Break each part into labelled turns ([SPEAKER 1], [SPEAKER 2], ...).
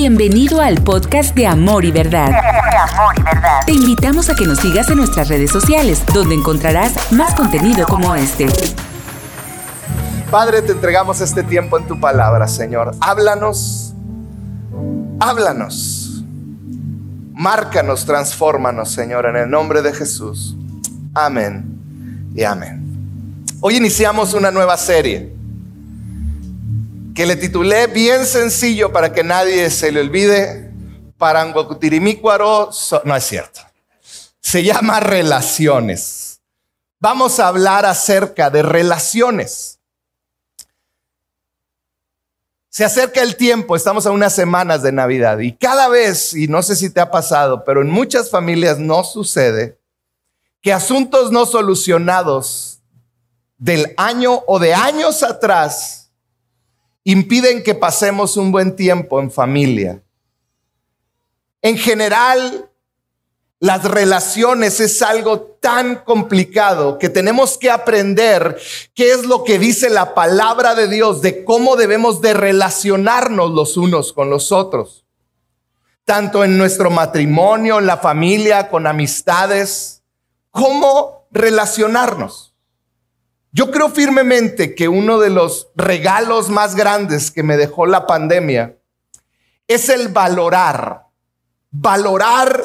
[SPEAKER 1] Bienvenido al podcast de Amor y Verdad. Te invitamos a que nos sigas en nuestras redes sociales, donde encontrarás más contenido como este.
[SPEAKER 2] Padre, te entregamos este tiempo en tu palabra, Señor. Háblanos, háblanos. Márcanos, transfórmanos, Señor, en el nombre de Jesús. Amén y amén. Hoy iniciamos una nueva serie que le titulé bien sencillo para que nadie se le olvide. Paranguacutirimicuaro, no es cierto. Se llama relaciones. Vamos a hablar acerca de relaciones. Se acerca el tiempo, estamos a unas semanas de Navidad y cada vez, y no sé si te ha pasado, pero en muchas familias no sucede, que asuntos no solucionados del año o de años atrás impiden que pasemos un buen tiempo en familia. En general, las relaciones es algo tan complicado que tenemos que aprender qué es lo que dice la palabra de Dios de cómo debemos de relacionarnos los unos con los otros. Tanto en nuestro matrimonio, en la familia, con amistades, cómo relacionarnos. Yo creo firmemente que uno de los regalos más grandes que me dejó la pandemia es el valorar, valorar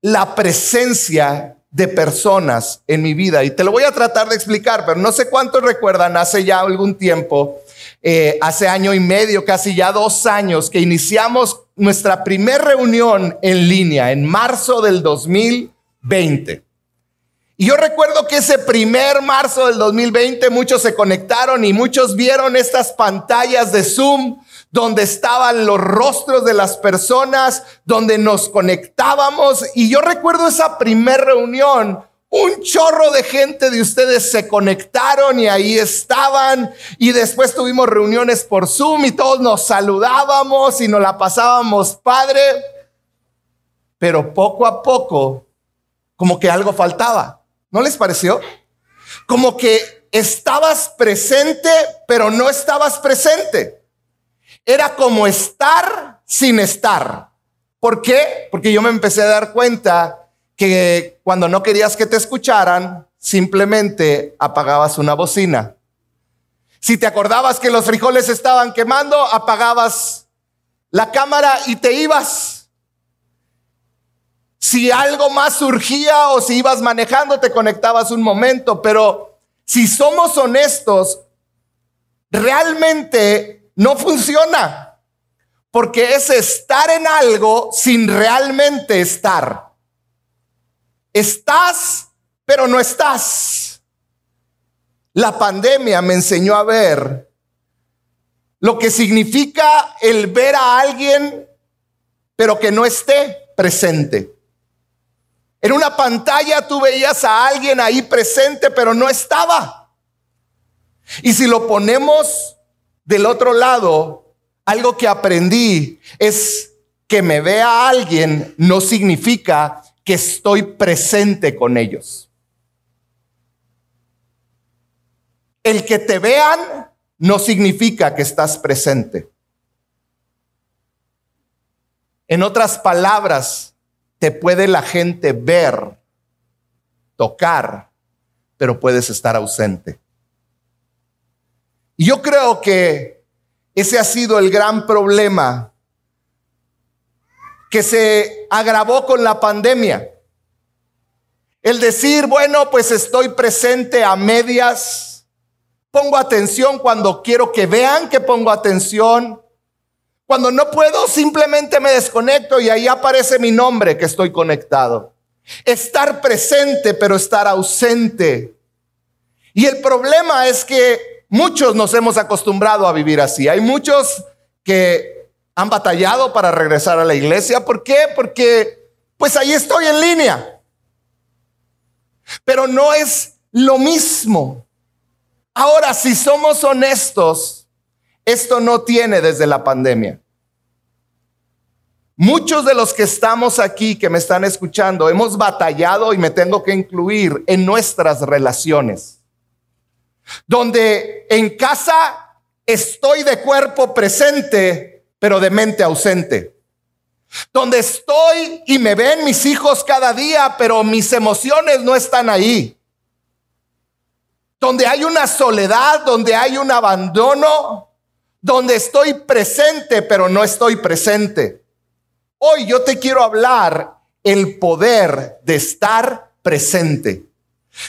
[SPEAKER 2] la presencia de personas en mi vida. Y te lo voy a tratar de explicar, pero no sé cuántos recuerdan, hace ya algún tiempo, eh, hace año y medio, casi ya dos años, que iniciamos nuestra primera reunión en línea en marzo del 2020. Y yo recuerdo que ese primer marzo del 2020 muchos se conectaron y muchos vieron estas pantallas de Zoom donde estaban los rostros de las personas, donde nos conectábamos. Y yo recuerdo esa primer reunión. Un chorro de gente de ustedes se conectaron y ahí estaban. Y después tuvimos reuniones por Zoom y todos nos saludábamos y nos la pasábamos padre. Pero poco a poco, como que algo faltaba. ¿No les pareció? Como que estabas presente, pero no estabas presente. Era como estar sin estar. ¿Por qué? Porque yo me empecé a dar cuenta que cuando no querías que te escucharan, simplemente apagabas una bocina. Si te acordabas que los frijoles estaban quemando, apagabas la cámara y te ibas. Si algo más surgía o si ibas manejando, te conectabas un momento, pero si somos honestos, realmente no funciona, porque es estar en algo sin realmente estar. Estás, pero no estás. La pandemia me enseñó a ver lo que significa el ver a alguien, pero que no esté presente. En una pantalla tú veías a alguien ahí presente, pero no estaba. Y si lo ponemos del otro lado, algo que aprendí es que me vea alguien no significa que estoy presente con ellos. El que te vean no significa que estás presente. En otras palabras, te puede la gente ver, tocar, pero puedes estar ausente. Y yo creo que ese ha sido el gran problema que se agravó con la pandemia. El decir, bueno, pues estoy presente a medias, pongo atención cuando quiero que vean que pongo atención, cuando no puedo, simplemente me desconecto y ahí aparece mi nombre que estoy conectado. Estar presente, pero estar ausente. Y el problema es que muchos nos hemos acostumbrado a vivir así. Hay muchos que han batallado para regresar a la iglesia. ¿Por qué? Porque pues ahí estoy en línea. Pero no es lo mismo. Ahora, si somos honestos, esto no tiene desde la pandemia. Muchos de los que estamos aquí, que me están escuchando, hemos batallado y me tengo que incluir en nuestras relaciones. Donde en casa estoy de cuerpo presente, pero de mente ausente. Donde estoy y me ven mis hijos cada día, pero mis emociones no están ahí. Donde hay una soledad, donde hay un abandono, donde estoy presente, pero no estoy presente. Hoy yo te quiero hablar el poder de estar presente.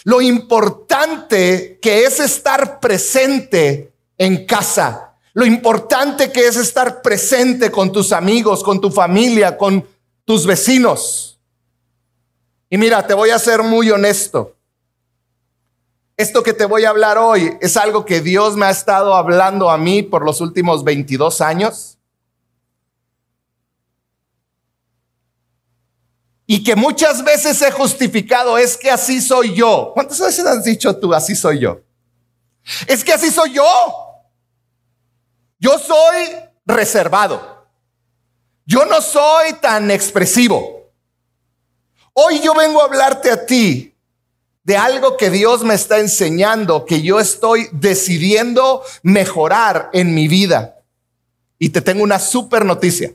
[SPEAKER 2] Lo importante que es estar presente en casa. Lo importante que es estar presente con tus amigos, con tu familia, con tus vecinos. Y mira, te voy a ser muy honesto. Esto que te voy a hablar hoy es algo que Dios me ha estado hablando a mí por los últimos 22 años. Y que muchas veces he justificado, es que así soy yo. ¿Cuántas veces has dicho tú, así soy yo? Es que así soy yo. Yo soy reservado. Yo no soy tan expresivo. Hoy yo vengo a hablarte a ti de algo que Dios me está enseñando, que yo estoy decidiendo mejorar en mi vida. Y te tengo una super noticia.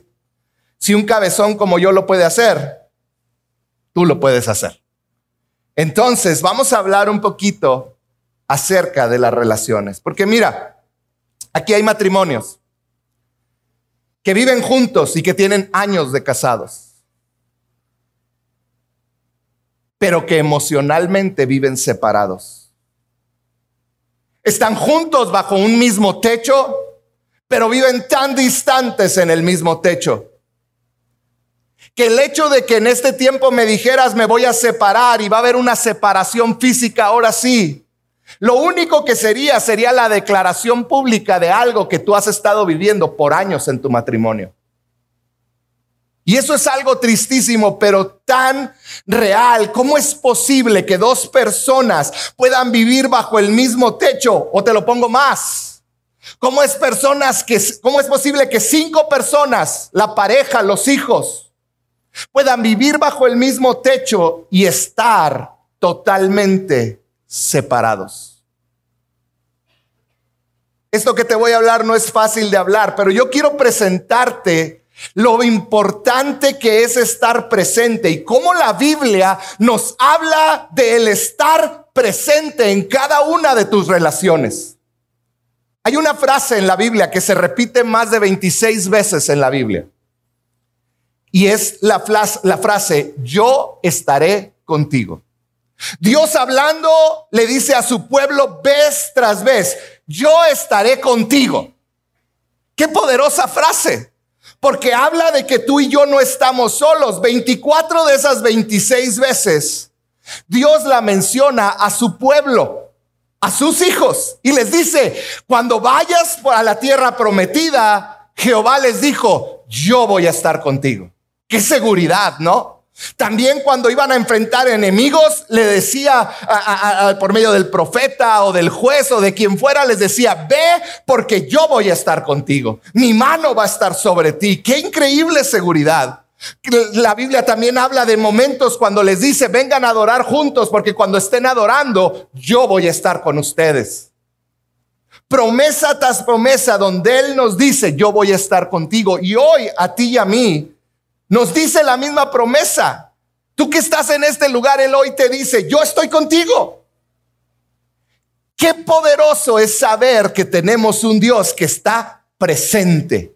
[SPEAKER 2] Si un cabezón como yo lo puede hacer, tú lo puedes hacer. Entonces, vamos a hablar un poquito acerca de las relaciones. Porque mira, aquí hay matrimonios que viven juntos y que tienen años de casados. pero que emocionalmente viven separados. Están juntos bajo un mismo techo, pero viven tan distantes en el mismo techo. Que el hecho de que en este tiempo me dijeras me voy a separar y va a haber una separación física ahora sí, lo único que sería sería la declaración pública de algo que tú has estado viviendo por años en tu matrimonio. Y eso es algo tristísimo, pero tan real. ¿Cómo es posible que dos personas puedan vivir bajo el mismo techo? O te lo pongo más. ¿Cómo es personas que cómo es posible que cinco personas, la pareja, los hijos, puedan vivir bajo el mismo techo y estar totalmente separados? Esto que te voy a hablar no es fácil de hablar, pero yo quiero presentarte lo importante que es estar presente y cómo la Biblia nos habla del estar presente en cada una de tus relaciones. Hay una frase en la Biblia que se repite más de 26 veces en la Biblia. Y es la, la frase, yo estaré contigo. Dios hablando le dice a su pueblo vez tras vez, yo estaré contigo. Qué poderosa frase. Porque habla de que tú y yo no estamos solos. 24 de esas 26 veces, Dios la menciona a su pueblo, a sus hijos. Y les dice, cuando vayas a la tierra prometida, Jehová les dijo, yo voy a estar contigo. Qué seguridad, ¿no? También cuando iban a enfrentar enemigos, le decía por medio del profeta o del juez o de quien fuera, les decía, ve porque yo voy a estar contigo. Mi mano va a estar sobre ti. Qué increíble seguridad. La Biblia también habla de momentos cuando les dice, vengan a adorar juntos, porque cuando estén adorando, yo voy a estar con ustedes. Promesa tras promesa donde Él nos dice, yo voy a estar contigo. Y hoy a ti y a mí nos dice la misma promesa. Tú que estás en este lugar, Él hoy te dice, yo estoy contigo. Qué poderoso es saber que tenemos un Dios que está presente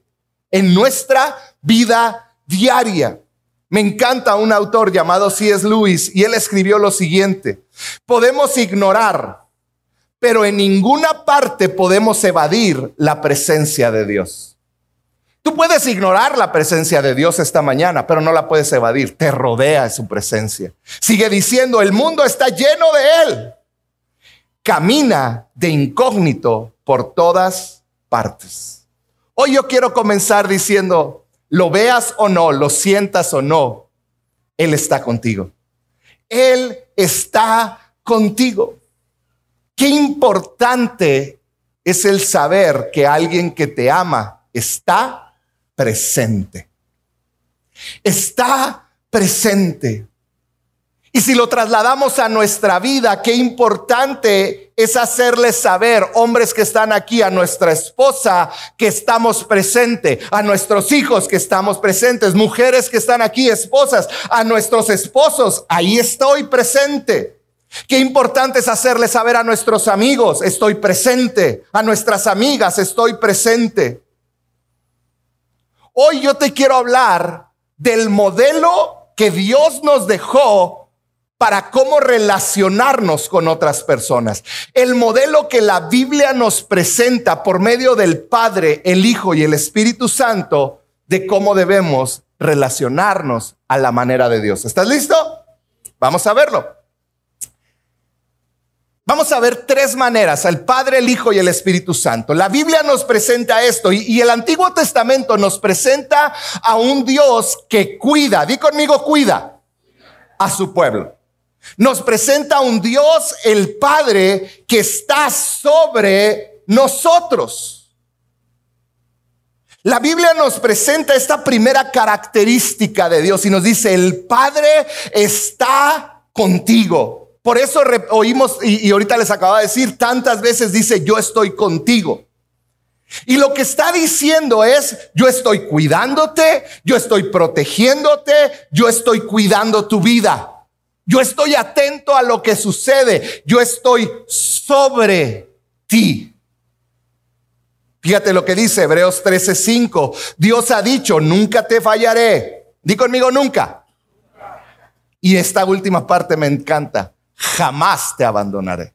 [SPEAKER 2] en nuestra vida diaria. Me encanta un autor llamado C.S. Lewis y él escribió lo siguiente. Podemos ignorar, pero en ninguna parte podemos evadir la presencia de Dios. Tú puedes ignorar la presencia de Dios esta mañana, pero no la puedes evadir. Te rodea su presencia. Sigue diciendo, el mundo está lleno de Él. Camina de incógnito por todas partes. Hoy yo quiero comenzar diciendo, lo veas o no, lo sientas o no, Él está contigo. Él está contigo. Qué importante es el saber que alguien que te ama está presente. Está presente. Y si lo trasladamos a nuestra vida, qué importante es hacerles saber, hombres que están aquí, a nuestra esposa que estamos presentes, a nuestros hijos que estamos presentes, mujeres que están aquí, esposas, a nuestros esposos, ahí estoy presente. Qué importante es hacerles saber a nuestros amigos, estoy presente, a nuestras amigas, estoy presente. Hoy yo te quiero hablar del modelo que Dios nos dejó para cómo relacionarnos con otras personas. El modelo que la Biblia nos presenta por medio del Padre, el Hijo y el Espíritu Santo de cómo debemos relacionarnos a la manera de Dios. ¿Estás listo? Vamos a verlo. Vamos a ver tres maneras, el Padre, el Hijo y el Espíritu Santo. La Biblia nos presenta esto y, el Antiguo Testamento nos presenta a un Dios que cuida, di conmigo, cuida a su pueblo. Nos presenta a un Dios, el Padre, que está sobre nosotros. La Biblia nos presenta esta primera característica de Dios y nos dice, el Padre está contigo. Por eso oímos, y, ahorita les acabo de decir, tantas veces dice, yo estoy contigo. Y lo que está diciendo es, yo estoy cuidándote, yo estoy protegiéndote, yo estoy cuidando tu vida. Yo estoy atento a lo que sucede, yo estoy sobre ti. Fíjate lo que dice Hebreos 13:5. Dios ha dicho, nunca te fallaré. Di conmigo nunca. Y esta última parte me encanta jamás te abandonaré.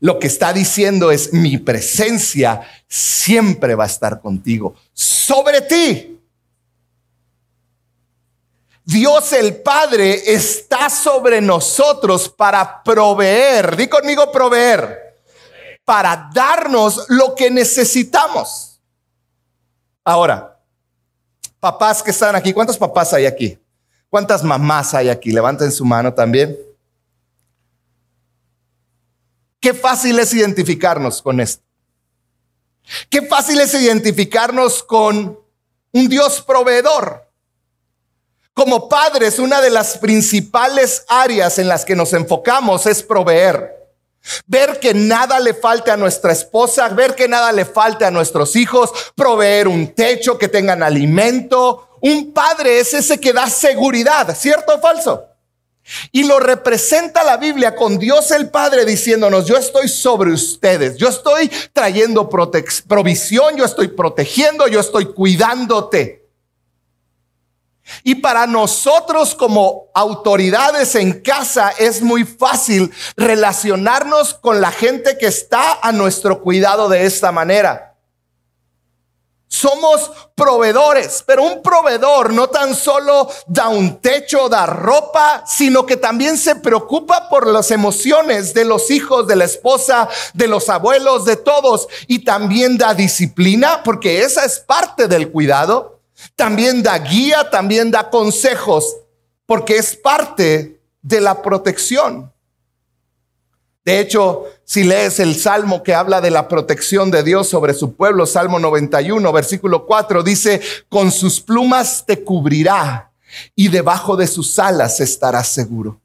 [SPEAKER 2] Lo que está diciendo es, mi presencia siempre va a estar contigo, sobre ti. Dios el Padre está sobre nosotros para proveer, di conmigo proveer, para darnos lo que necesitamos. Ahora, papás que están aquí, ¿cuántos papás hay aquí? ¿Cuántas mamás hay aquí? Levanten su mano también. Qué fácil es identificarnos con esto. Qué fácil es identificarnos con un Dios proveedor. Como padres, una de las principales áreas en las que nos enfocamos es proveer. Ver que nada le falte a nuestra esposa, ver que nada le falte a nuestros hijos, proveer un techo, que tengan alimento. Un padre es ese que da seguridad, ¿cierto o falso? Y lo representa la Biblia con Dios el Padre diciéndonos, yo estoy sobre ustedes, yo estoy trayendo provisión, yo estoy protegiendo, yo estoy cuidándote. Y para nosotros como autoridades en casa es muy fácil relacionarnos con la gente que está a nuestro cuidado de esta manera. Somos proveedores, pero un proveedor no tan solo da un techo, da ropa, sino que también se preocupa por las emociones de los hijos, de la esposa, de los abuelos, de todos. Y también da disciplina, porque esa es parte del cuidado. También da guía, también da consejos, porque es parte de la protección. De hecho, si lees el salmo que habla de la protección de Dios sobre su pueblo, Salmo 91, versículo 4, dice, con sus plumas te cubrirá y debajo de sus alas estarás seguro.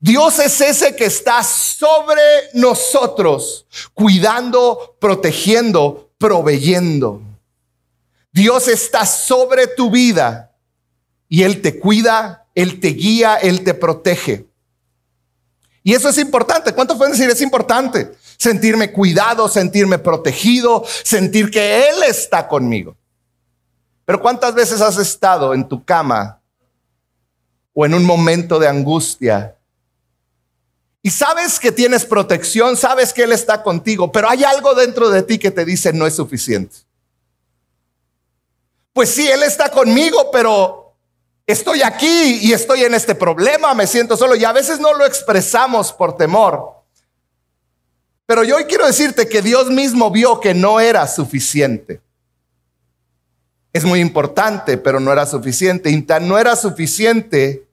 [SPEAKER 2] Dios es ese que está sobre nosotros, cuidando, protegiendo, proveyendo. Dios está sobre tu vida y Él te cuida, Él te guía, Él te protege. Y eso es importante. ¿Cuánto pueden decir? Es importante sentirme cuidado, sentirme protegido, sentir que Él está conmigo. Pero ¿cuántas veces has estado en tu cama o en un momento de angustia y sabes que tienes protección, sabes que Él está contigo, pero hay algo dentro de ti que te dice no es suficiente? Pues sí, Él está conmigo, pero estoy aquí y estoy en este problema, me siento solo y a veces no lo expresamos por temor. Pero yo hoy quiero decirte que Dios mismo vio que no era suficiente. Es muy importante, pero no era suficiente. Y no era suficiente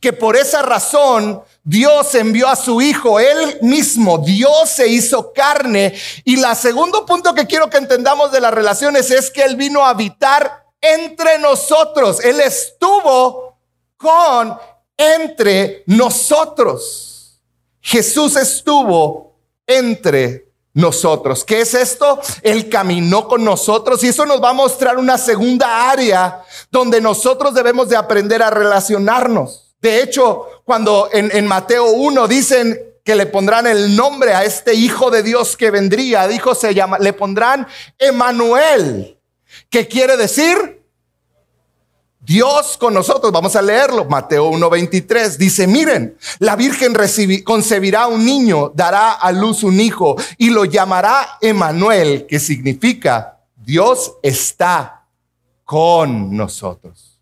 [SPEAKER 2] que por esa razón Dios envió a su Hijo, Él mismo, Dios se hizo carne. Y la segundo punto que quiero que entendamos de las relaciones es que Él vino a habitar entre nosotros. Él estuvo con entre nosotros. Jesús estuvo entre nosotros. ¿Qué es esto? Él caminó con nosotros y eso nos va a mostrar una segunda área donde nosotros debemos de aprender a relacionarnos. De hecho, cuando en, en Mateo 1 dicen que le pondrán el nombre a este hijo de Dios que vendría, dijo se llama, le pondrán Emanuel, que quiere decir Dios con nosotros, vamos a leerlo, Mateo 1:23, dice, miren, la Virgen concebirá un niño, dará a luz un hijo y lo llamará Emanuel, que significa Dios está con nosotros.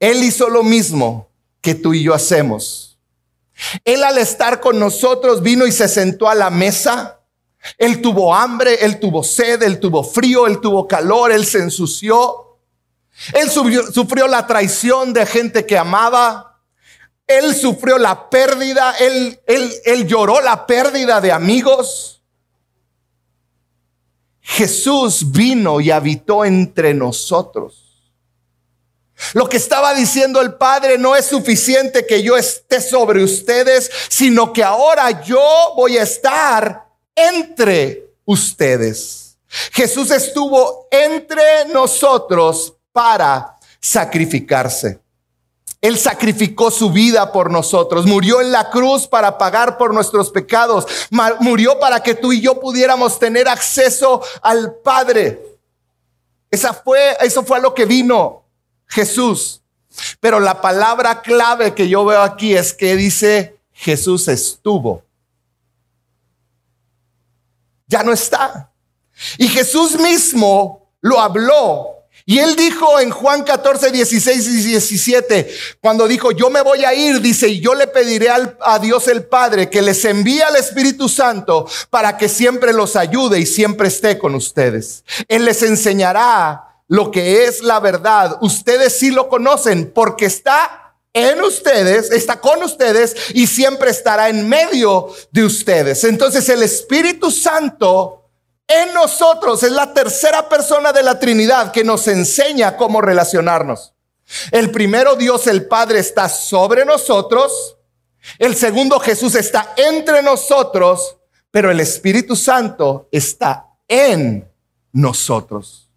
[SPEAKER 2] Él hizo lo mismo que tú y yo hacemos. Él al estar con nosotros vino y se sentó a la mesa. Él tuvo hambre, él tuvo sed, él tuvo frío, él tuvo calor, él se ensució. Él sufrió, la traición de gente que amaba. Él sufrió la pérdida. Él, él, él lloró la pérdida de amigos. Jesús vino y habitó entre nosotros. Lo que estaba diciendo el Padre no es suficiente que yo esté sobre ustedes, sino que ahora yo voy a estar entre ustedes. Jesús estuvo entre nosotros para sacrificarse. Él sacrificó su vida por nosotros, murió en la cruz para pagar por nuestros pecados, murió para que tú y yo pudiéramos tener acceso al Padre. Esa fue, eso fue a lo que vino Jesús. Pero la palabra clave que yo veo aquí es que dice Jesús estuvo. Ya no está. Y Jesús mismo lo habló y él dijo en Juan 14, 16 y 17, cuando dijo, yo me voy a ir, dice, y yo le pediré a Dios el Padre que les envíe al Espíritu Santo para que siempre los ayude y siempre esté con ustedes. Él les enseñará lo que es la verdad. Ustedes sí lo conocen porque está en ustedes, está con ustedes y siempre estará en medio de ustedes. Entonces el Espíritu Santo en nosotros es la tercera persona de la Trinidad que nos enseña cómo relacionarnos. El primero Dios el Padre está sobre nosotros. El segundo Jesús está entre nosotros, pero el Espíritu Santo está en nosotros.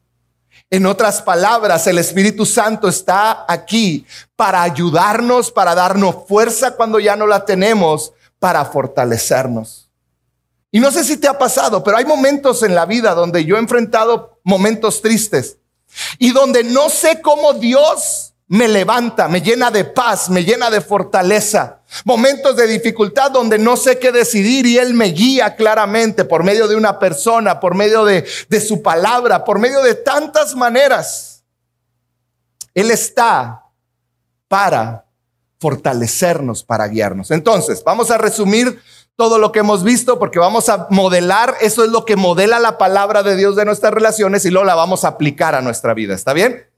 [SPEAKER 2] En otras palabras, el Espíritu Santo está aquí para ayudarnos, para darnos fuerza cuando ya no la tenemos, para fortalecernos. Y no sé si te ha pasado, pero hay momentos en la vida donde yo he enfrentado momentos tristes y donde no sé cómo Dios me levanta, me llena de paz, me llena de fortaleza. Momentos de dificultad donde no sé qué decidir y Él me guía claramente por medio de una persona, por medio de, de su palabra, por medio de tantas maneras. Él está para fortalecernos, para guiarnos. Entonces, vamos a resumir todo lo que hemos visto porque vamos a modelar, eso es lo que modela la palabra de Dios de nuestras relaciones y luego la vamos a aplicar a nuestra vida. ¿Está bien?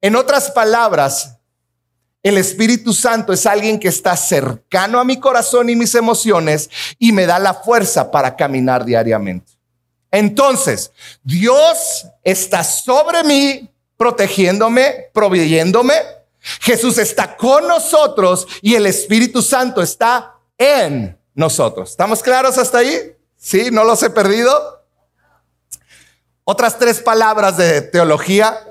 [SPEAKER 2] En otras palabras, el Espíritu Santo es alguien que está cercano a mi corazón y mis emociones y me da la fuerza para caminar diariamente. Entonces, Dios está sobre mí, protegiéndome, proveyéndome. Jesús está con nosotros y el Espíritu Santo está en nosotros. ¿Estamos claros hasta ahí? ¿Sí? ¿No los he perdido? Otras tres palabras de teología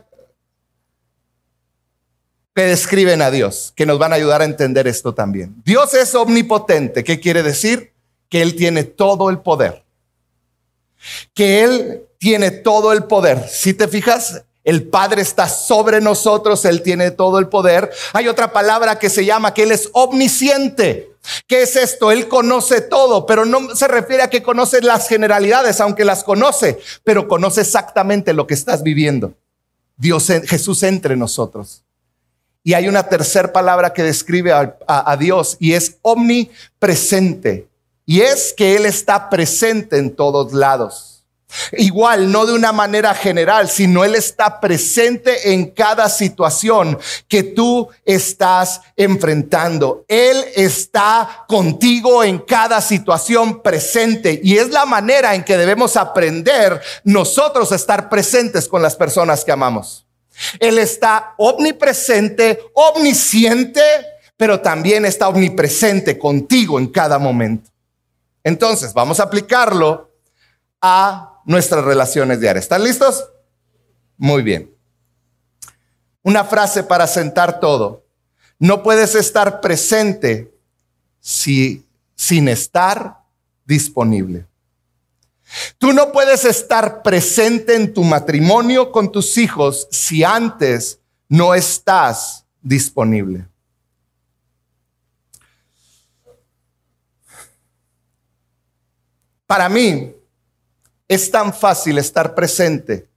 [SPEAKER 2] que describen a Dios, que nos van a ayudar a entender esto también. Dios es omnipotente. ¿Qué quiere decir? Que Él tiene todo el poder. Que Él tiene todo el poder. Si te fijas, el Padre está sobre nosotros, Él tiene todo el poder. Hay otra palabra que se llama que Él es omnisciente. ¿Qué es esto? Él conoce todo, pero no se refiere a que conoce las generalidades, aunque las conoce, pero conoce exactamente lo que estás viviendo. Dios, Jesús entre nosotros. Y hay una tercera palabra que describe a Dios y es omnipresente. Y es que Él está presente en todos lados. Igual, no de una manera general, sino Él está presente en cada situación que tú estás enfrentando. Él está contigo en cada situación presente y es la manera en que debemos aprender nosotros a estar presentes con las personas que amamos. Él está omnipresente, omnisciente, pero también está omnipresente contigo en cada momento. Entonces, vamos a aplicarlo a nuestras relaciones diarias. ¿Están listos? Muy bien. Una frase para sentar todo. No puedes estar presente si, sin estar disponible. Tú no puedes estar presente en tu matrimonio con tus hijos si antes no estás disponible. Para mí es tan fácil estar presente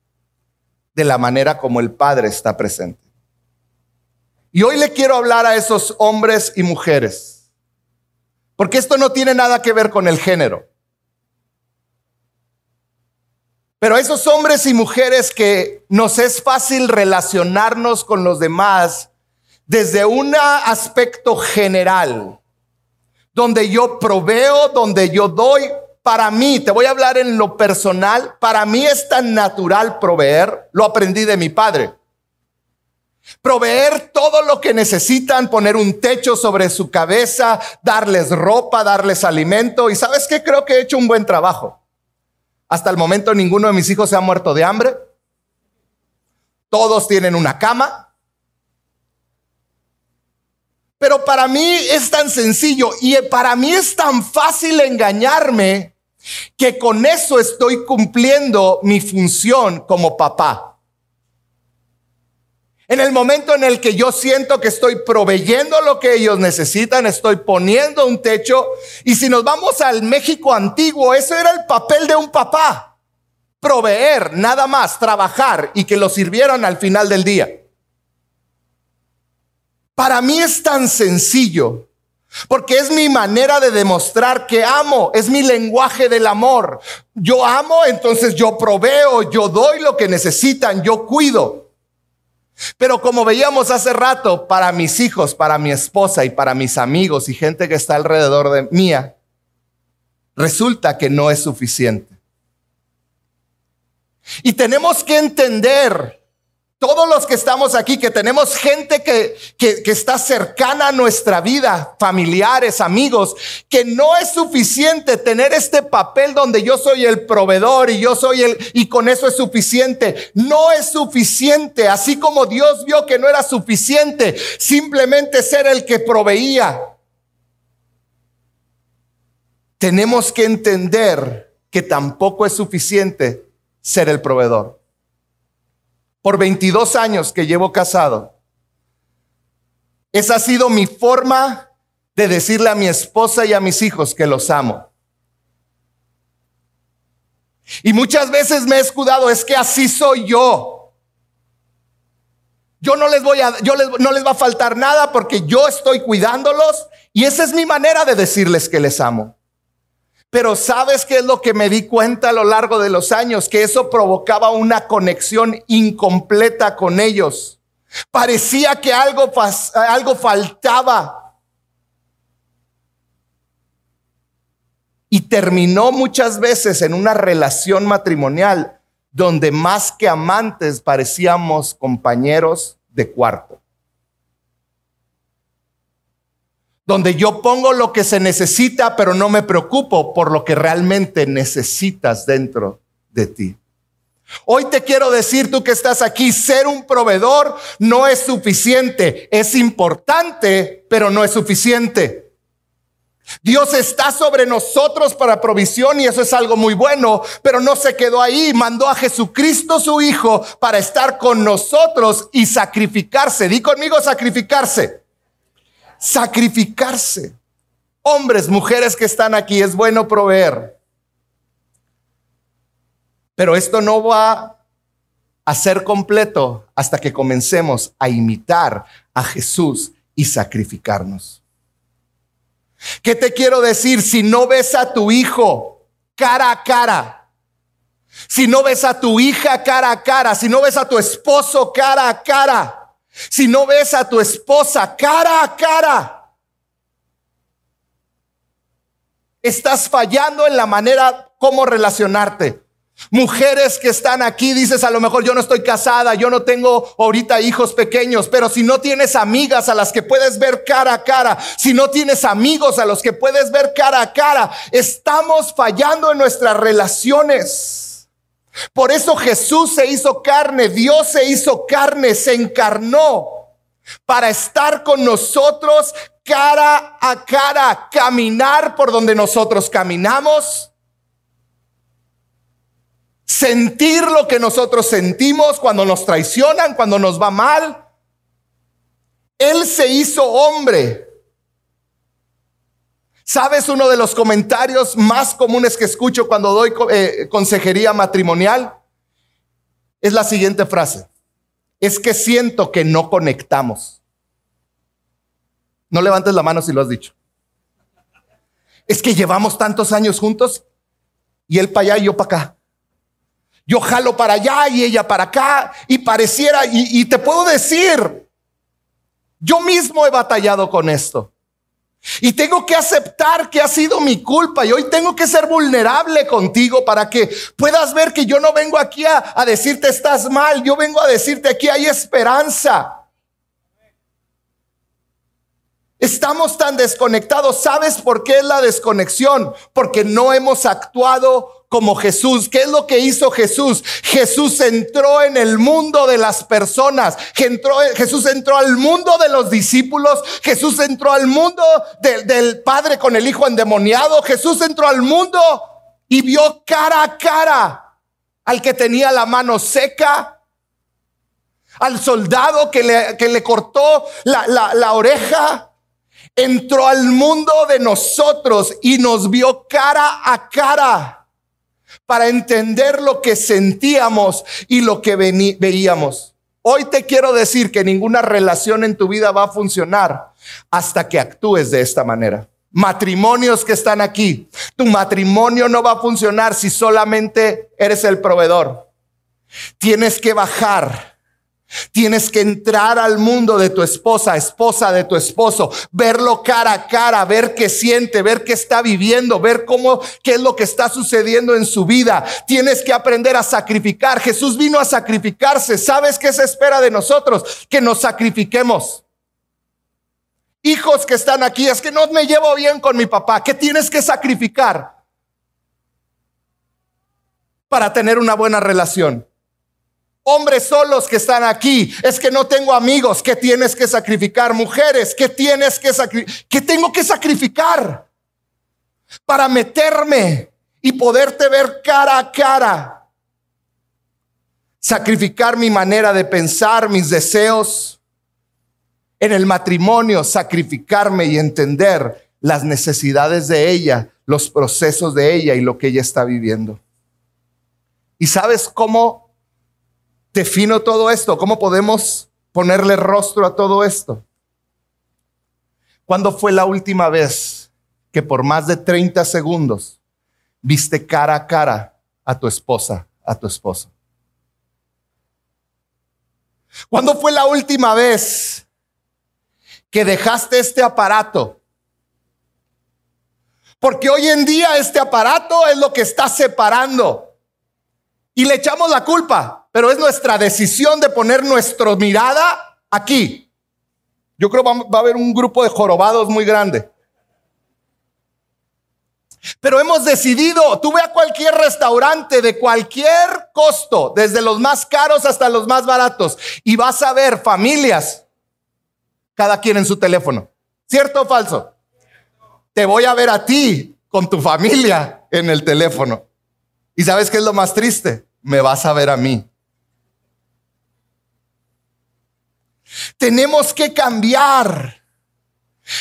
[SPEAKER 2] de la manera como el Padre está presente. Y hoy le quiero hablar a esos hombres y mujeres, porque esto no tiene nada que ver con el género. Pero esos hombres y mujeres que nos es fácil relacionarnos con los demás desde un aspecto general, donde yo proveo, donde yo doy, para mí, te voy a hablar en lo personal, para mí es tan natural proveer, lo aprendí de mi padre. Proveer todo lo que necesitan, poner un techo sobre su cabeza, darles ropa, darles alimento. Y sabes qué? Creo que he hecho un buen trabajo. Hasta el momento ninguno de mis hijos se ha muerto de hambre. Todos tienen una cama. Pero para mí es tan sencillo y para mí es tan fácil engañarme que con eso estoy cumpliendo mi función como papá. En el momento en el que yo siento que estoy proveyendo lo que ellos necesitan, estoy poniendo un techo. Y si nos vamos al México antiguo, ese era el papel de un papá. Proveer, nada más, trabajar y que lo sirvieran al final del día. Para mí es tan sencillo porque es mi manera de demostrar que amo, es mi lenguaje del amor. Yo amo, entonces yo proveo, yo doy lo que necesitan, yo cuido. Pero como veíamos hace rato, para mis hijos, para mi esposa y para mis amigos y gente que está alrededor de mía, resulta que no es suficiente. Y tenemos que entender todos los que estamos aquí, que tenemos gente que, que, está cercana a nuestra vida, familiares, amigos, que no es suficiente tener este papel donde yo soy el proveedor y yo soy el, y con eso es suficiente. No es suficiente, así como Dios vio que no era suficiente simplemente ser el que proveía. Tenemos que entender que tampoco es suficiente ser el proveedor por 22 años que llevo casado. Esa ha sido mi forma de decirle a mi esposa y a mis hijos que los amo. Y muchas veces me he escudado, es que así soy yo. Yo no les voy a, yo no les va a faltar nada porque yo estoy cuidándolos y esa es mi manera de decirles que les amo. Pero ¿sabes qué es lo que me di cuenta a lo largo de los años? Que eso provocaba una conexión incompleta con ellos. Parecía que algo, algo faltaba. Y terminó muchas veces en una relación matrimonial donde más que amantes parecíamos compañeros de cuarto. Donde yo pongo lo que se necesita, pero no me preocupo por lo que realmente necesitas dentro de ti. Hoy te quiero decir, tú que estás aquí, ser un proveedor no es suficiente, es importante, pero no es suficiente. Dios está sobre nosotros para provisión y eso es algo muy bueno, pero no se quedó ahí, mandó a Jesucristo su Hijo para estar con nosotros y sacrificarse. Di conmigo sacrificarse sacrificarse. Hombres, mujeres que están aquí, es bueno proveer. Pero esto no va a ser completo hasta que comencemos a imitar a Jesús y sacrificarnos. ¿Qué te quiero decir? Si no ves a tu hijo cara a cara, si no ves a tu hija cara a cara, si no ves a tu esposo cara a cara, si no ves a tu esposa cara a cara, estás fallando en la manera como relacionarte. Mujeres que están aquí, dices a lo mejor yo no estoy casada, yo no tengo ahorita hijos pequeños, pero si no tienes amigas a las que puedes ver cara a cara, si no tienes amigos a los que puedes ver cara a cara, estamos fallando en nuestras relaciones. Por eso Jesús se hizo carne, Dios se hizo carne, se encarnó para estar con nosotros cara a cara, caminar por donde nosotros caminamos sentir lo que nosotros sentimos cuando nos traicionan, cuando nos va mal. Él se hizo hombre. ¿Sabes uno de los comentarios más comunes que escucho cuando doy eh, consejería matrimonial? Es la siguiente frase. Es que siento que no conectamos. No levantes la mano si lo has dicho. Es que llevamos tantos años juntos y él para allá y yo para acá. Yo jalo para allá y ella para acá y pareciera, y, te puedo decir, yo mismo he batallado con esto. Y tengo que aceptar que ha sido mi culpa y hoy tengo que ser vulnerable contigo para que puedas ver que yo no vengo aquí a, a, decirte estás mal, yo vengo a decirte aquí hay esperanza. Estamos tan desconectados. ¿Sabes por qué es la desconexión? Porque no hemos actuado como Jesús. ¿Qué es lo que hizo Jesús? Jesús entró en el mundo de las personas. Jesús entró al mundo de los discípulos. Jesús entró al mundo del Padre con el Hijo endemoniado. Jesús entró al mundo y vio cara a cara al que tenía la mano seca, al soldado que le, que le cortó la, la oreja. Entró al mundo de nosotros y nos vio cara a cara para entender lo que sentíamos y lo que veíamos. Hoy te quiero decir que ninguna relación en tu vida va a funcionar hasta que actúes de esta manera. Matrimonios que están aquí, tu matrimonio no va a funcionar si solamente eres el proveedor. Tienes que bajar Tienes que entrar al mundo de tu esposa, esposa de tu esposo, verlo cara a cara, ver qué siente, ver qué está viviendo, ver cómo, qué es lo que está sucediendo en su vida. Tienes que aprender a sacrificar. Jesús vino a sacrificarse. ¿Sabes qué se espera de nosotros? Que nos sacrifiquemos. Hijos que están aquí, es que no me llevo bien con mi papá. ¿Qué tienes que sacrificar para tener una buena relación? Hombres solos que están aquí, es que no tengo amigos, ¿qué tienes que sacrificar? Mujeres, ¿qué tienes que sacrificar? ¿Qué tengo que sacrificar? Para meterme y poderte ver cara a cara. Sacrificar mi manera de pensar, mis deseos. En el matrimonio, sacrificarme y entender las necesidades de ella, los procesos de ella y lo que ella está viviendo. ¿Y sabes cómo defino todo esto? ¿Cómo podemos ponerle rostro a todo esto? ¿Cuándo fue la última vez que por más de 30 segundos viste cara a cara a tu esposa, a tu esposo? ¿Cuándo fue la última vez que dejaste este aparato? Porque hoy en día este aparato es lo que está separando. Y le echamos la culpa pero es nuestra decisión de poner nuestra mirada aquí. Yo creo que va a haber un grupo de jorobados muy grande. Pero hemos decidido, tú ve a cualquier restaurante de cualquier costo, desde los más caros hasta los más baratos, y vas a ver familias, cada quien en su teléfono. ¿Cierto o falso? Te voy a ver a ti con tu familia en el teléfono. ¿Y sabes qué es lo más triste? Me vas a ver a mí Tenemos que cambiar.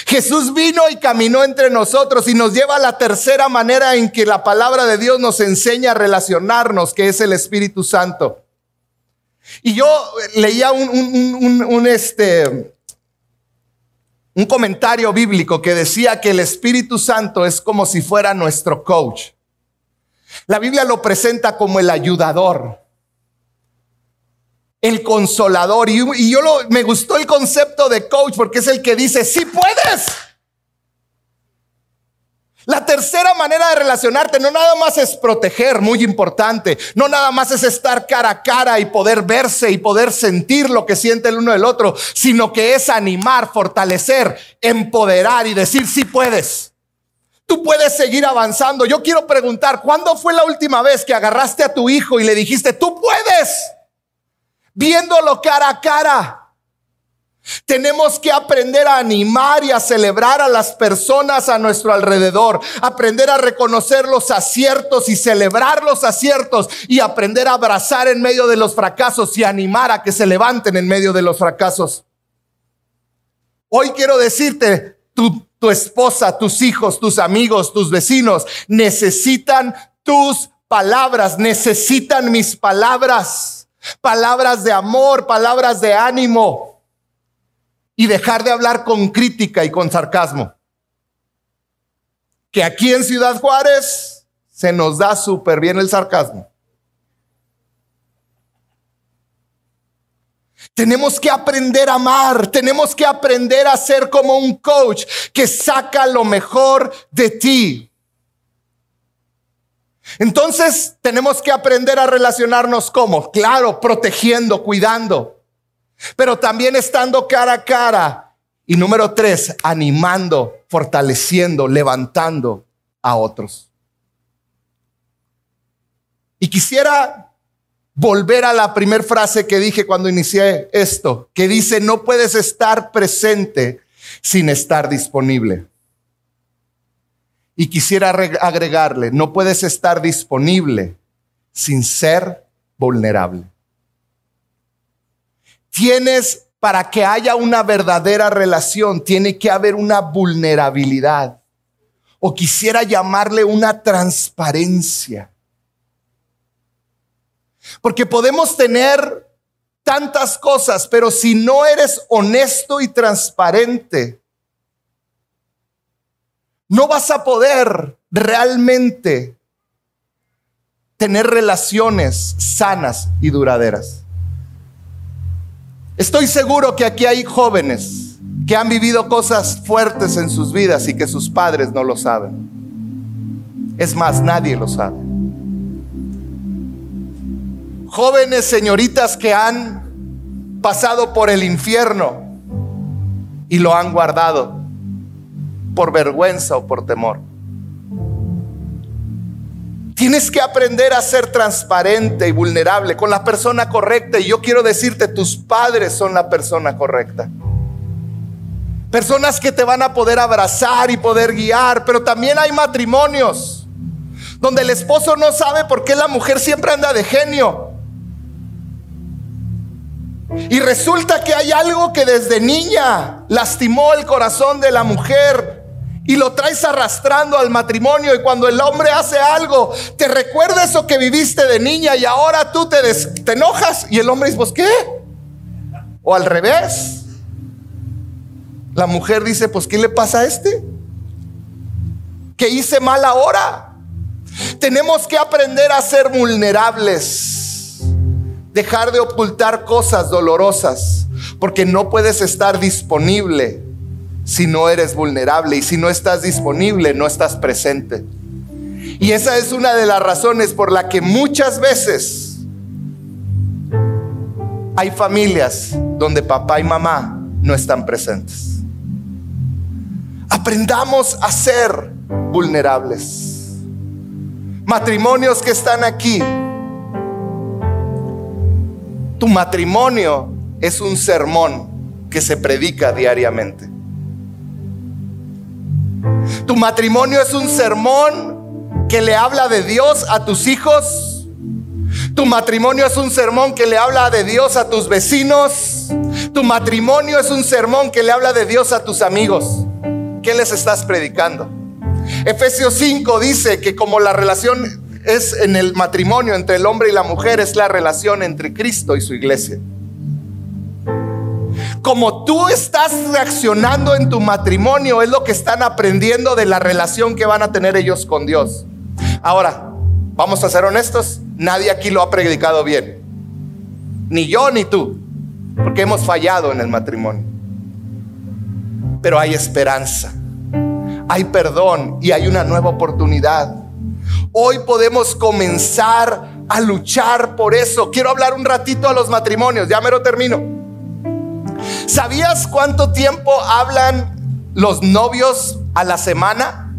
[SPEAKER 2] Jesús vino y caminó entre nosotros y nos lleva a la tercera manera en que la palabra de Dios nos enseña a relacionarnos, que es el Espíritu Santo. Y yo leía un, este, un comentario bíblico que decía que el Espíritu Santo es como si fuera nuestro coach. La Biblia lo presenta como el ayudador el consolador. Y, yo lo, me gustó el concepto de coach porque es el que dice, sí puedes. La tercera manera de relacionarte no nada más es proteger, muy importante. No nada más es estar cara a cara y poder verse y poder sentir lo que siente el uno del otro, sino que es animar, fortalecer, empoderar y decir si puedes. Tú puedes seguir avanzando. Yo quiero preguntar, ¿cuándo fue la última vez que agarraste a tu hijo y le dijiste, tú puedes? Viéndolo cara a cara. Tenemos que aprender a animar y a celebrar a las personas a nuestro alrededor, aprender a reconocer los aciertos y celebrar los aciertos y aprender a abrazar en medio de los fracasos y animar a que se levanten en medio de los fracasos. Hoy quiero decirte, tu, esposa, tus hijos, tus amigos, tus vecinos necesitan tus palabras, necesitan mis palabras, palabras de amor, palabras de ánimo y dejar de hablar con crítica y con sarcasmo. Que aquí en Ciudad Juárez se nos da súper bien el sarcasmo. Tenemos que aprender a amar, tenemos que aprender a ser como un coach que saca lo mejor de ti. Entonces tenemos que aprender a relacionarnos como, claro, protegiendo, cuidando pero también estando cara a cara. Y número tres, animando, fortaleciendo, levantando a otros. Y quisiera volver a la primera frase que dije cuando inicié esto, que dice, no puedes estar presente sin estar disponible. Y quisiera agregarle, no puedes estar disponible sin ser vulnerable. Tienes, para que haya una verdadera relación, tiene que haber una vulnerabilidad. O quisiera llamarle una transparencia. Porque podemos tener tantas cosas, pero si no eres honesto y transparente, no vas a poder realmente tener relaciones sanas y duraderas. Estoy seguro que aquí hay jóvenes que han vivido cosas fuertes en sus vidas y que sus padres no lo saben. Es más, nadie lo sabe. Jóvenes señoritas que han pasado por el infierno y lo han guardado por vergüenza o por temor. Tienes que aprender a ser transparente y vulnerable con la persona correcta. Y yo quiero decirte, tus padres son la persona correcta. Personas que te van a poder abrazar y poder guiar. Pero también hay matrimonios donde el esposo no sabe por qué la mujer siempre anda de genio. Y resulta que hay algo que desde niña lastimó el corazón de la mujer y lo traes arrastrando al matrimonio y cuando el hombre hace algo, te recuerda eso que viviste de niña y ahora tú te, te enojas y el hombre dice, pues qué? O al revés. La mujer dice, pues ¿qué le pasa a este? ¿Qué hice mal ahora? Tenemos que aprender a ser vulnerables, dejar de ocultar cosas dolorosas, porque no puedes estar disponible si no eres vulnerable y si no estás disponible, no estás presente. Y esa es una de las razones por la que muchas veces hay familias donde papá y mamá no están presentes. Aprendamos a ser vulnerables. Matrimonios que están aquí. Tu matrimonio es un sermón que se predica diariamente. Tu matrimonio es un sermón que le habla de Dios a tus hijos. Tu matrimonio es un sermón que le habla de Dios a tus vecinos. Tu matrimonio es un sermón que le habla de Dios a tus amigos. ¿Qué les estás predicando? Efesios 5 dice que como la relación es en el matrimonio entre el hombre y la mujer, es la relación entre Cristo y su iglesia como tú estás reaccionando en tu matrimonio es lo que están aprendiendo de la relación que van a tener ellos con Dios. Ahora, vamos a ser honestos, nadie aquí lo ha predicado bien. Ni yo ni tú, porque hemos fallado en el matrimonio. Pero hay esperanza. hay perdón y hay una nueva oportunidad. Hoy podemos comenzar a luchar por eso. Quiero hablar un ratito a los matrimonios, ya me lo termino. ¿Sabías cuánto tiempo hablan los novios a la semana?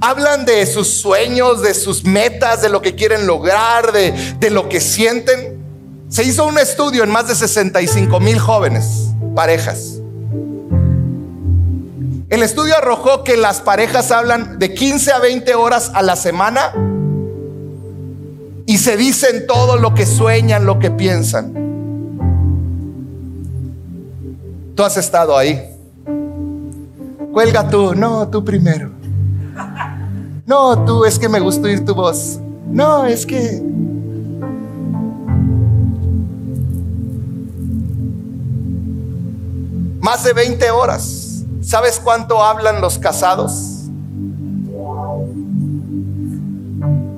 [SPEAKER 2] Hablan de sus sueños, de sus metas, de lo que quieren lograr, de, de lo que sienten. Se hizo un estudio en más de 65 mil jóvenes, parejas. El estudio arrojó que las parejas hablan de 15 a 20 horas a la semana y se dicen todo lo que sueñan, lo que piensan. Tú has estado ahí. Cuelga tú, no, tú primero. No, tú, es que me gusta oír tu voz. No, es que... Más de 20 horas. ¿Sabes cuánto hablan los casados?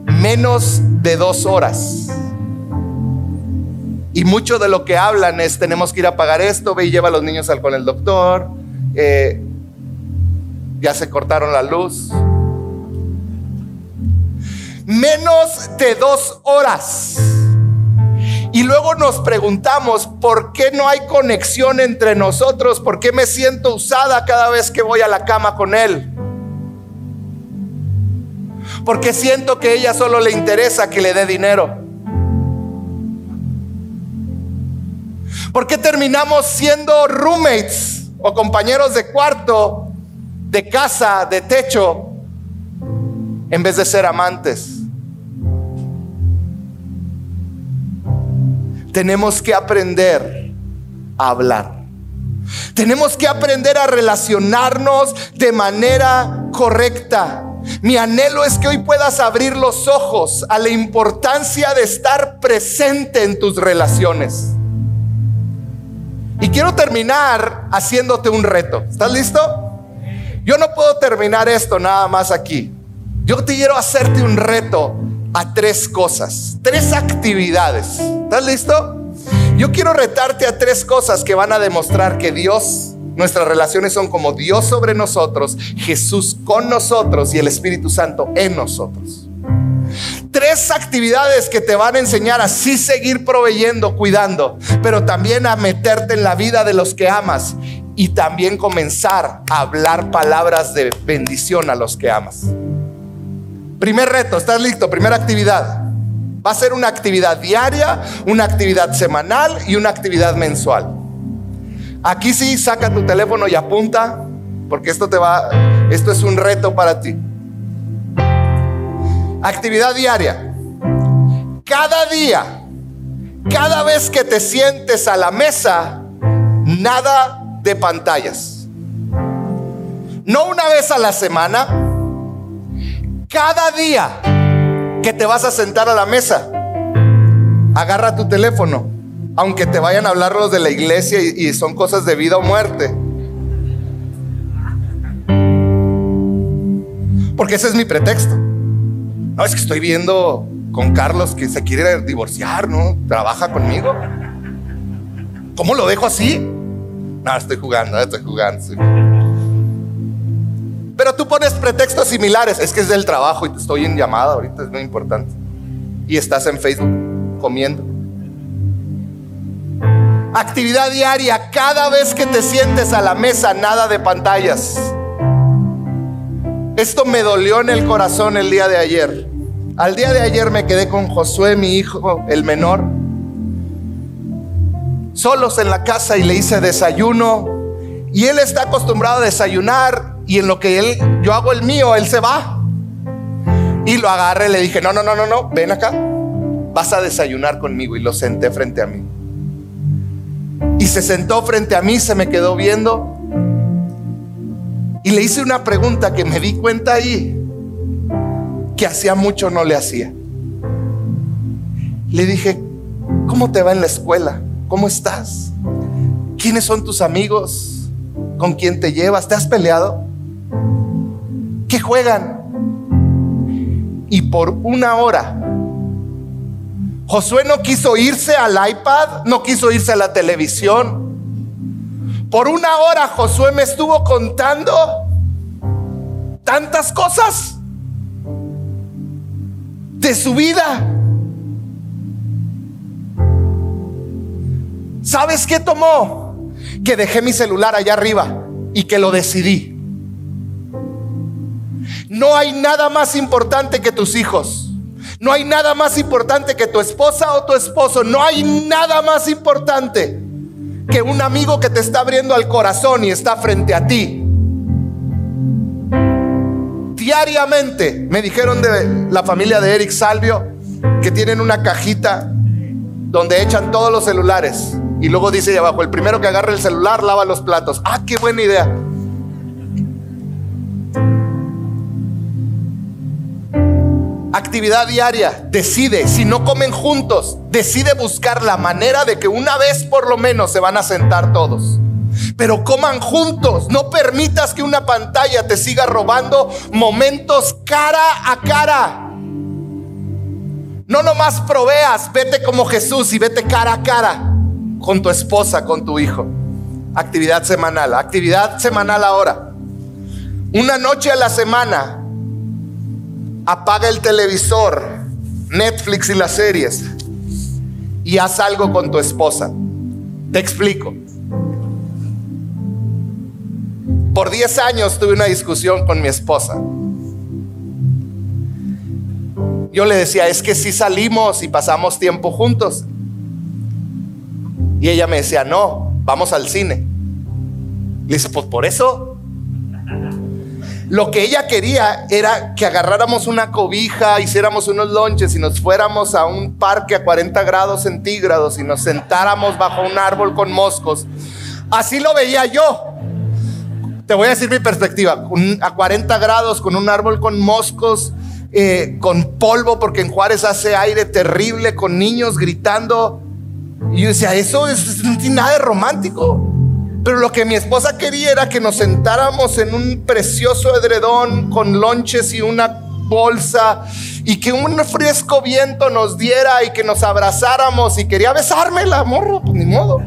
[SPEAKER 2] Menos de dos horas. Y mucho de lo que hablan es, tenemos que ir a pagar esto, ve y lleva a los niños al, con el doctor, eh, ya se cortaron la luz. Menos de dos horas. Y luego nos preguntamos, ¿por qué no hay conexión entre nosotros? ¿Por qué me siento usada cada vez que voy a la cama con él? Porque siento que ella solo le interesa que le dé dinero. ¿Por qué terminamos siendo roommates o compañeros de cuarto, de casa, de techo, en vez de ser amantes? tenemos que aprender a hablar. Tenemos que aprender a relacionarnos de manera correcta. Mi anhelo es que hoy puedas abrir los ojos a la importancia de estar presente en tus relaciones. Y quiero terminar haciéndote un reto. ¿Estás listo? Yo no puedo terminar esto nada más aquí. Yo te quiero hacerte un reto a tres cosas, tres actividades. ¿Estás listo? Yo quiero retarte a tres cosas que van a demostrar que Dios, nuestras relaciones son como Dios sobre nosotros, Jesús con nosotros y el Espíritu Santo en nosotros. Tres actividades que te van a enseñar a sí seguir proveyendo, cuidando, pero también a meterte en la vida de los que amas y también comenzar a hablar palabras de bendición a los que amas. Primer reto, ¿estás listo? Primera actividad. Va a ser una actividad diaria, una actividad semanal y una actividad mensual. Aquí sí, saca tu teléfono y apunta, porque esto te va, esto es un reto para ti. Actividad diaria. Cada día, cada vez que te sientes a la mesa, nada de pantallas. No una vez a la semana, cada día que te vas a sentar a la mesa, agarra tu teléfono, aunque te vayan a hablar los de la iglesia y, son cosas de vida o muerte. Porque ese es mi pretexto. No, es que estoy viendo con Carlos que se quiere divorciar, ¿no? Trabaja conmigo. ¿Cómo lo dejo así? No, estoy jugando, estoy jugando. Pero tú pones pretextos similares. Es que es del trabajo y te estoy en llamada ahorita, es muy importante. Y estás en Facebook comiendo. Actividad diaria, cada vez que te sientes a la mesa, nada de pantallas. Esto me dolió en el corazón el día de ayer. Al día de ayer me quedé con Josué, mi hijo, el menor, solos en la casa y le hice desayuno. Y él está acostumbrado a desayunar y en lo que él, yo hago el mío, él se va. Y lo agarré, le dije, no, no, no, no, no, ven acá, vas a desayunar conmigo. Y lo senté frente a mí. Y se sentó frente a mí, se me quedó viendo. Y le hice una pregunta que me di cuenta ahí, que hacía mucho no le hacía. Le dije, ¿cómo te va en la escuela? ¿Cómo estás? ¿Quiénes son tus amigos? ¿Con quién te llevas? ¿Te has peleado? que juegan. Y por una hora, Josué no quiso irse al iPad, no quiso irse a la televisión. Por una hora Josué me estuvo contando tantas cosas de su vida. ¿Sabes qué tomó? Que dejé mi celular allá arriba y que lo decidí. No hay nada más importante que tus hijos. No hay nada más importante que tu esposa o tu esposo. No hay nada más importante que un amigo que te está abriendo al corazón y está frente a ti. Diariamente me dijeron de la familia de Eric Salvio que tienen una cajita donde echan todos los celulares. Y luego dice ahí abajo, el primero que agarre el celular lava los platos. Ah, qué buena idea. Actividad diaria, decide, si no comen juntos, decide buscar la manera de que una vez por lo menos se van a sentar todos. Pero coman juntos, no permitas que una pantalla te siga robando momentos cara a cara. No nomás proveas, vete como Jesús y vete cara a cara con tu esposa, con tu hijo. Actividad semanal, actividad semanal ahora. Una noche a la semana apaga el televisor, Netflix y las series y haz algo con tu esposa. Te explico. Por 10 años tuve una discusión con mi esposa. Yo le decía, es que si salimos y pasamos tiempo juntos. Y ella me decía, no, vamos al cine. Le dice, pues por eso lo que ella quería era que agarráramos una cobija, hiciéramos unos lonches y nos fuéramos a un parque a 40 grados centígrados y nos sentáramos bajo un árbol con moscos. Así lo veía yo. Te voy a decir mi perspectiva. A 40 grados con un árbol con moscos, eh, con polvo, porque en Juárez hace aire terrible, con niños gritando. Y yo decía, eso es, no tiene nada de romántico. Pero lo que mi esposa quería era que nos sentáramos en un precioso edredón con lonches y una bolsa y que un fresco viento nos diera y que nos abrazáramos y quería besarme la morra, pues ni modo.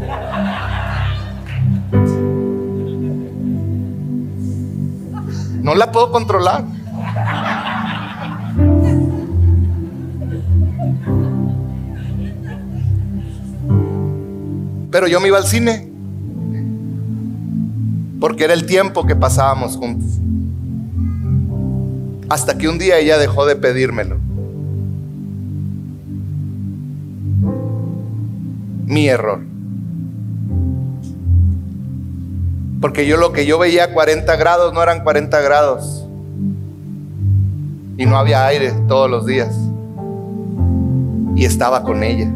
[SPEAKER 2] No la puedo controlar. Pero yo me iba al cine porque era el tiempo que pasábamos juntos. Hasta que un día ella dejó de pedírmelo. Mi error. Porque yo lo que yo veía a 40 grados no eran 40 grados. Y no había aire todos los días. Y estaba con ella.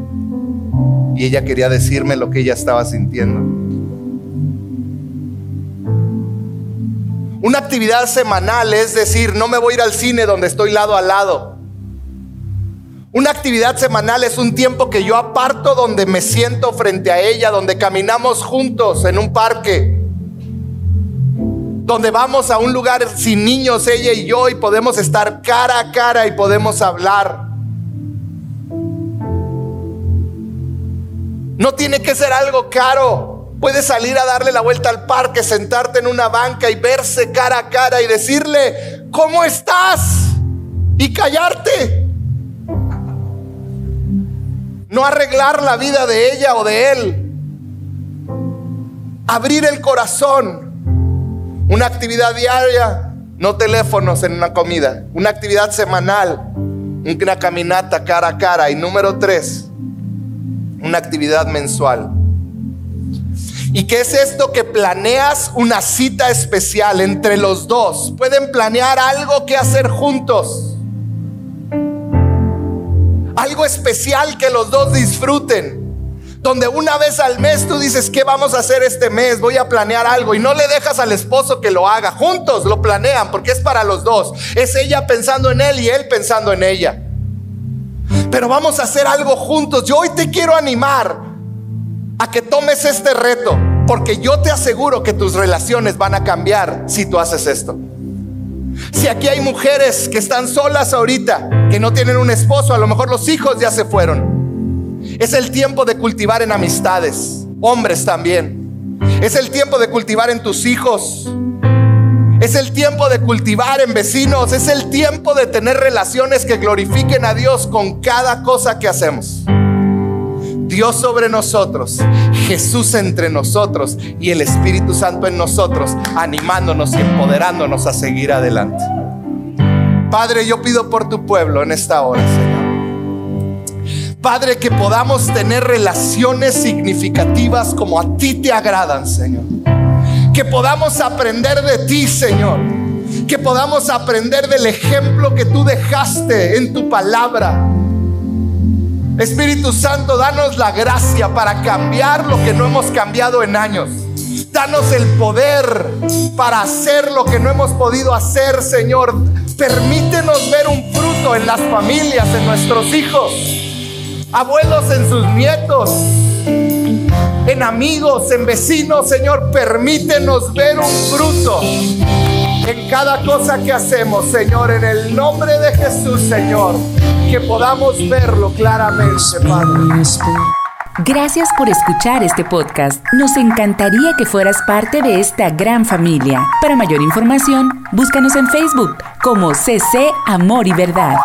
[SPEAKER 2] Y ella quería decirme lo que ella estaba sintiendo. Una actividad semanal es decir, no me voy a ir al cine donde estoy lado a lado. Una actividad semanal es un tiempo que yo aparto donde me siento frente a ella, donde caminamos juntos en un parque, donde vamos a un lugar sin niños, ella y yo, y podemos estar cara a cara y podemos hablar. No tiene que ser algo caro. Puedes salir a darle la vuelta al parque, sentarte en una banca y verse cara a cara y decirle, ¿cómo estás? Y callarte. No arreglar la vida de ella o de él. Abrir el corazón. Una actividad diaria, no teléfonos en una comida. Una actividad semanal, una caminata cara a cara. Y número tres, una actividad mensual. ¿Y qué es esto que planeas una cita especial entre los dos? Pueden planear algo que hacer juntos. Algo especial que los dos disfruten. Donde una vez al mes tú dices, ¿qué vamos a hacer este mes? Voy a planear algo. Y no le dejas al esposo que lo haga. Juntos lo planean porque es para los dos. Es ella pensando en él y él pensando en ella. Pero vamos a hacer algo juntos. Yo hoy te quiero animar a que tomes este reto, porque yo te aseguro que tus relaciones van a cambiar si tú haces esto. Si aquí hay mujeres que están solas ahorita, que no tienen un esposo, a lo mejor los hijos ya se fueron. Es el tiempo de cultivar en amistades, hombres también. Es el tiempo de cultivar en tus hijos. Es el tiempo de cultivar en vecinos. Es el tiempo de tener relaciones que glorifiquen a Dios con cada cosa que hacemos. Dios sobre nosotros, Jesús entre nosotros y el Espíritu Santo en nosotros, animándonos y empoderándonos a seguir adelante. Padre, yo pido por tu pueblo en esta hora, Señor. Padre, que podamos tener relaciones significativas como a ti te agradan, Señor. Que podamos aprender de ti, Señor. Que podamos aprender del ejemplo que tú dejaste en tu palabra Espíritu Santo, danos la gracia para cambiar lo que no hemos cambiado en años. Danos el poder para hacer lo que no hemos podido hacer, Señor. Permítenos ver un fruto en las familias, en nuestros hijos, abuelos en sus nietos, en amigos, en vecinos, Señor. Permítenos ver un fruto en cada cosa que hacemos, Señor, en el nombre de Jesús, Señor que podamos verlo claramente, Padre.
[SPEAKER 1] Gracias por escuchar este podcast. Nos encantaría que fueras parte de esta gran familia. Para mayor información, búscanos en Facebook como CC Amor y Verdad.